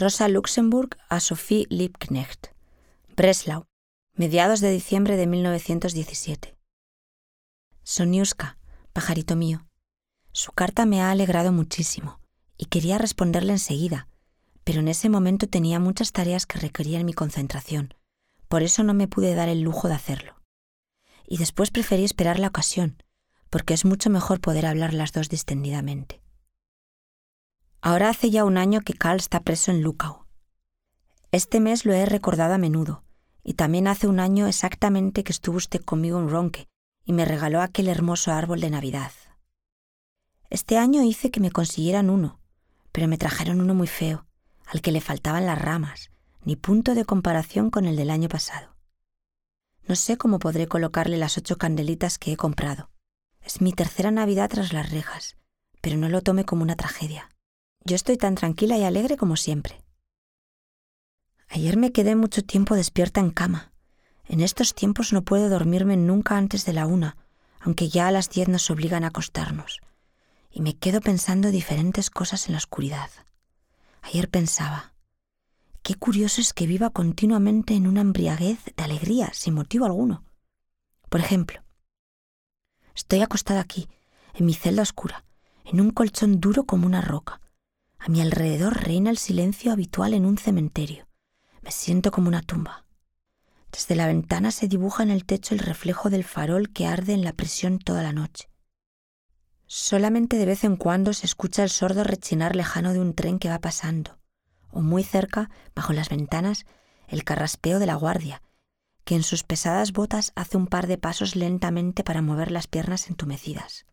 Rosa Luxemburg a Sophie Liebknecht. Breslau, mediados de diciembre de 1917. Soniuska, pajarito mío. Su carta me ha alegrado muchísimo y quería responderle enseguida, pero en ese momento tenía muchas tareas que requerían mi concentración, por eso no me pude dar el lujo de hacerlo. Y después preferí esperar la ocasión, porque es mucho mejor poder hablar las dos distendidamente. Ahora hace ya un año que Carl está preso en Lukau. Este mes lo he recordado a menudo, y también hace un año exactamente que estuvo usted conmigo en Ronque y me regaló aquel hermoso árbol de Navidad. Este año hice que me consiguieran uno, pero me trajeron uno muy feo, al que le faltaban las ramas, ni punto de comparación con el del año pasado. No sé cómo podré colocarle las ocho candelitas que he comprado. Es mi tercera Navidad tras las rejas, pero no lo tome como una tragedia. Yo estoy tan tranquila y alegre como siempre. Ayer me quedé mucho tiempo despierta en cama. En estos tiempos no puedo dormirme nunca antes de la una, aunque ya a las diez nos obligan a acostarnos. Y me quedo pensando diferentes cosas en la oscuridad. Ayer pensaba, qué curioso es que viva continuamente en una embriaguez de alegría sin motivo alguno. Por ejemplo, estoy acostada aquí, en mi celda oscura, en un colchón duro como una roca, a mi alrededor reina el silencio habitual en un cementerio. Me siento como una tumba. Desde la ventana se dibuja en el techo el reflejo del farol que arde en la prisión toda la noche. Solamente de vez en cuando se escucha el sordo rechinar lejano de un tren que va pasando, o muy cerca, bajo las ventanas, el carraspeo de la guardia, que en sus pesadas botas hace un par de pasos lentamente para mover las piernas entumecidas.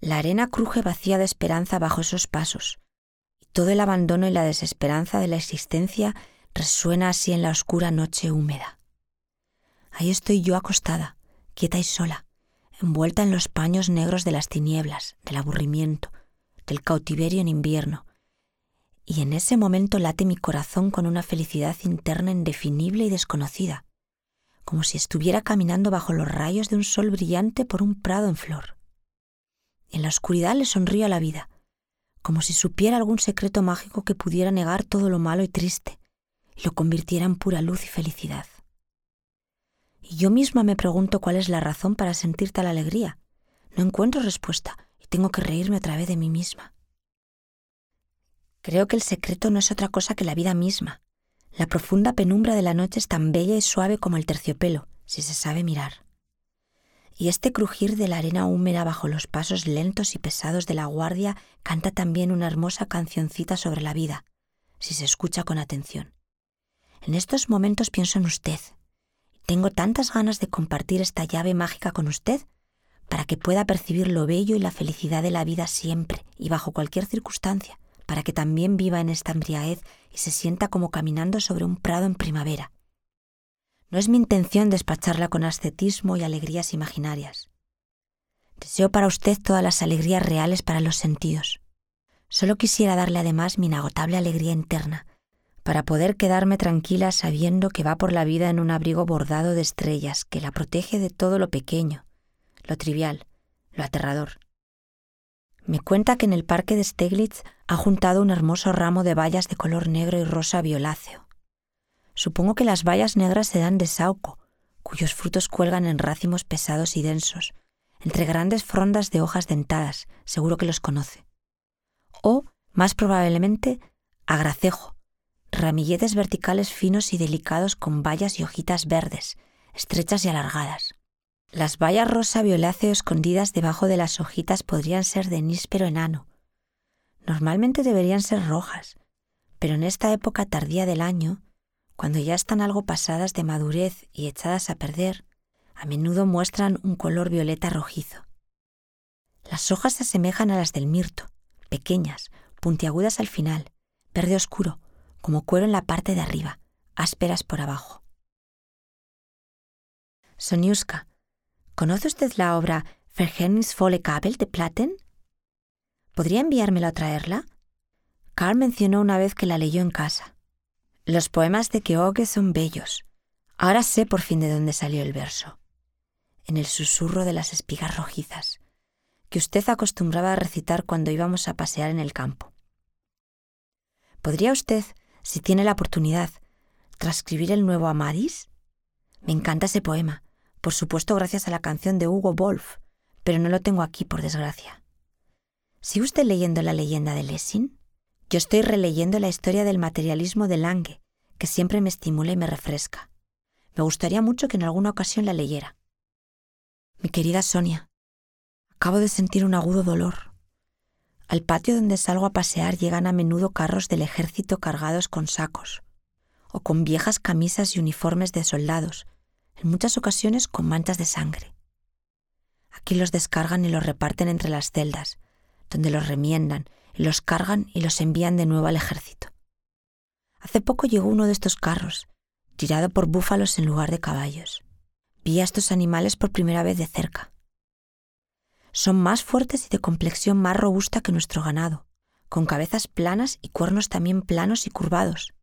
La arena cruje vacía de esperanza bajo esos pasos, y todo el abandono y la desesperanza de la existencia resuena así en la oscura noche húmeda. Ahí estoy yo acostada, quieta y sola, envuelta en los paños negros de las tinieblas, del aburrimiento, del cautiverio en invierno, y en ese momento late mi corazón con una felicidad interna indefinible y desconocida, como si estuviera caminando bajo los rayos de un sol brillante por un prado en flor. En la oscuridad le sonrío a la vida, como si supiera algún secreto mágico que pudiera negar todo lo malo y triste y lo convirtiera en pura luz y felicidad. Y yo misma me pregunto cuál es la razón para sentir tal alegría. No encuentro respuesta y tengo que reírme otra vez de mí misma. Creo que el secreto no es otra cosa que la vida misma. La profunda penumbra de la noche es tan bella y suave como el terciopelo, si se sabe mirar y este crujir de la arena húmeda bajo los pasos lentos y pesados de la guardia canta también una hermosa cancioncita sobre la vida, si se escucha con atención. En estos momentos pienso en usted. Tengo tantas ganas de compartir esta llave mágica con usted para que pueda percibir lo bello y la felicidad de la vida siempre y bajo cualquier circunstancia, para que también viva en esta embriaguez y se sienta como caminando sobre un prado en primavera no es mi intención despacharla con ascetismo y alegrías imaginarias. Deseo para usted todas las alegrías reales para los sentidos. Solo quisiera darle además mi inagotable alegría interna, para poder quedarme tranquila sabiendo que va por la vida en un abrigo bordado de estrellas que la protege de todo lo pequeño, lo trivial, lo aterrador. Me cuenta que en el parque de Steglitz ha juntado un hermoso ramo de bayas de color negro y rosa violáceo. Supongo que las bayas negras se dan de sauco, cuyos frutos cuelgan en racimos pesados y densos, entre grandes frondas de hojas dentadas, seguro que los conoce. O, más probablemente, agracejo, ramilletes verticales finos y delicados con bayas y hojitas verdes, estrechas y alargadas. Las bayas rosa violáceo escondidas debajo de las hojitas podrían ser de níspero enano. Normalmente deberían ser rojas, pero en esta época tardía del año cuando ya están algo pasadas de madurez y echadas a perder, a menudo muestran un color violeta rojizo. Las hojas se asemejan a las del mirto, pequeñas, puntiagudas al final, verde oscuro, como cuero en la parte de arriba, ásperas por abajo. Soniuska, ¿conoce usted la obra Verhältnisvolle Kabel de Platen? ¿Podría enviármela a traerla? Carl mencionó una vez que la leyó en casa. Los poemas de Keoge son bellos. Ahora sé por fin de dónde salió el verso. En el susurro de las espigas rojizas, que usted acostumbraba a recitar cuando íbamos a pasear en el campo. ¿Podría usted, si tiene la oportunidad, transcribir el nuevo Amadis? Me encanta ese poema, por supuesto gracias a la canción de Hugo Wolf, pero no lo tengo aquí, por desgracia. ¿Sigue usted leyendo la leyenda de Lessing? Yo estoy releyendo la historia del materialismo de Lange, que siempre me estimula y me refresca. Me gustaría mucho que en alguna ocasión la leyera. Mi querida Sonia, acabo de sentir un agudo dolor. Al patio donde salgo a pasear llegan a menudo carros del ejército cargados con sacos, o con viejas camisas y uniformes de soldados, en muchas ocasiones con manchas de sangre. Aquí los descargan y los reparten entre las celdas, donde los remiendan los cargan y los envían de nuevo al ejército. Hace poco llegó uno de estos carros, tirado por búfalos en lugar de caballos. Vi a estos animales por primera vez de cerca. Son más fuertes y de complexión más robusta que nuestro ganado, con cabezas planas y cuernos también planos y curvados.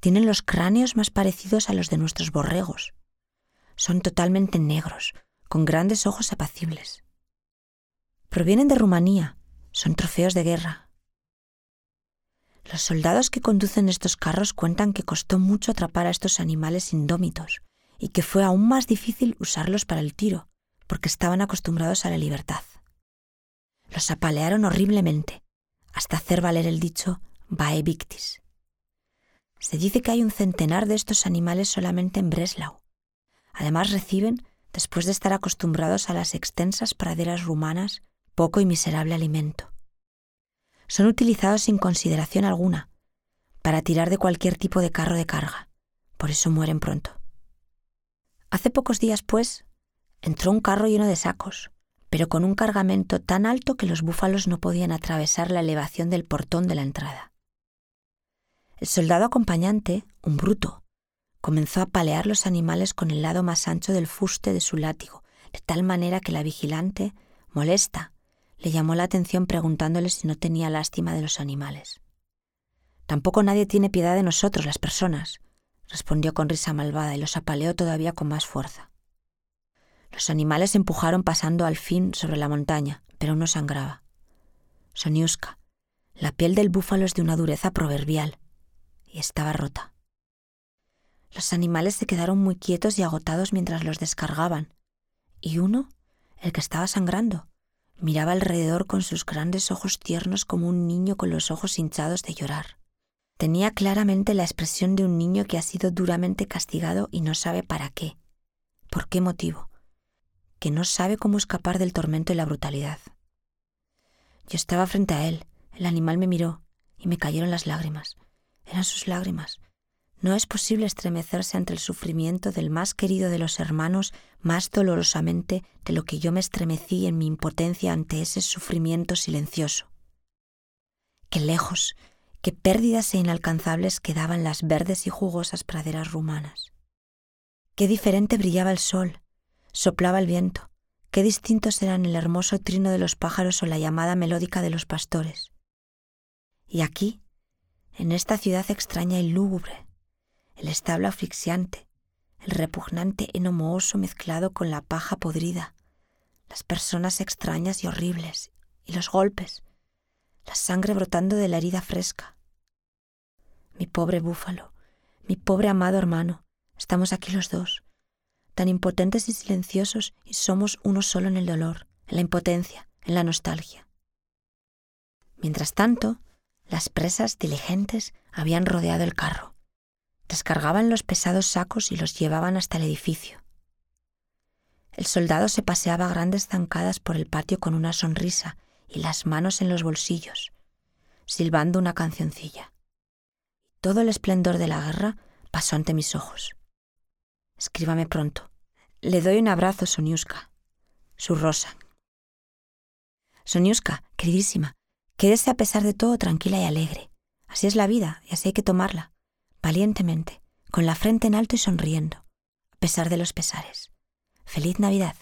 Tienen los cráneos más parecidos a los de nuestros borregos. Son totalmente negros, con grandes ojos apacibles. Provienen de Rumanía, son trofeos de guerra. Los soldados que conducen estos carros cuentan que costó mucho atrapar a estos animales indómitos y que fue aún más difícil usarlos para el tiro, porque estaban acostumbrados a la libertad. Los apalearon horriblemente, hasta hacer valer el dicho vae victis. Se dice que hay un centenar de estos animales solamente en Breslau. Además reciben, después de estar acostumbrados a las extensas praderas rumanas, poco y miserable alimento. Son utilizados sin consideración alguna, para tirar de cualquier tipo de carro de carga. Por eso mueren pronto. Hace pocos días, pues, entró un carro lleno de sacos, pero con un cargamento tan alto que los búfalos no podían atravesar la elevación del portón de la entrada. El soldado acompañante, un bruto, comenzó a palear los animales con el lado más ancho del fuste de su látigo, de tal manera que la vigilante, molesta, le llamó la atención preguntándole si no tenía lástima de los animales. Tampoco nadie tiene piedad de nosotros, las personas, respondió con risa malvada y los apaleó todavía con más fuerza. Los animales empujaron pasando al fin sobre la montaña, pero uno sangraba. Soniuska, la piel del búfalo es de una dureza proverbial, y estaba rota. Los animales se quedaron muy quietos y agotados mientras los descargaban, y uno, el que estaba sangrando, Miraba alrededor con sus grandes ojos tiernos como un niño con los ojos hinchados de llorar. Tenía claramente la expresión de un niño que ha sido duramente castigado y no sabe para qué, por qué motivo, que no sabe cómo escapar del tormento y la brutalidad. Yo estaba frente a él, el animal me miró y me cayeron las lágrimas. Eran sus lágrimas, no es posible estremecerse ante el sufrimiento del más querido de los hermanos más dolorosamente de lo que yo me estremecí en mi impotencia ante ese sufrimiento silencioso. Qué lejos, qué pérdidas e inalcanzables quedaban las verdes y jugosas praderas rumanas. Qué diferente brillaba el sol, soplaba el viento, qué distintos eran el hermoso trino de los pájaros o la llamada melódica de los pastores. Y aquí, en esta ciudad extraña y lúgubre, el establo asfixiante, el repugnante heno mezclado con la paja podrida, las personas extrañas y horribles, y los golpes, la sangre brotando de la herida fresca. Mi pobre búfalo, mi pobre amado hermano, estamos aquí los dos, tan impotentes y silenciosos, y somos uno solo en el dolor, en la impotencia, en la nostalgia. Mientras tanto, las presas diligentes habían rodeado el carro descargaban los pesados sacos y los llevaban hasta el edificio. El soldado se paseaba a grandes zancadas por el patio con una sonrisa y las manos en los bolsillos, silbando una cancioncilla. Todo el esplendor de la guerra pasó ante mis ojos. Escríbame pronto. Le doy un abrazo, Soniuska. Su rosa. Soniuska, queridísima, quédese a pesar de todo tranquila y alegre. Así es la vida y así hay que tomarla valientemente, con la frente en alto y sonriendo, a pesar de los pesares. Feliz Navidad.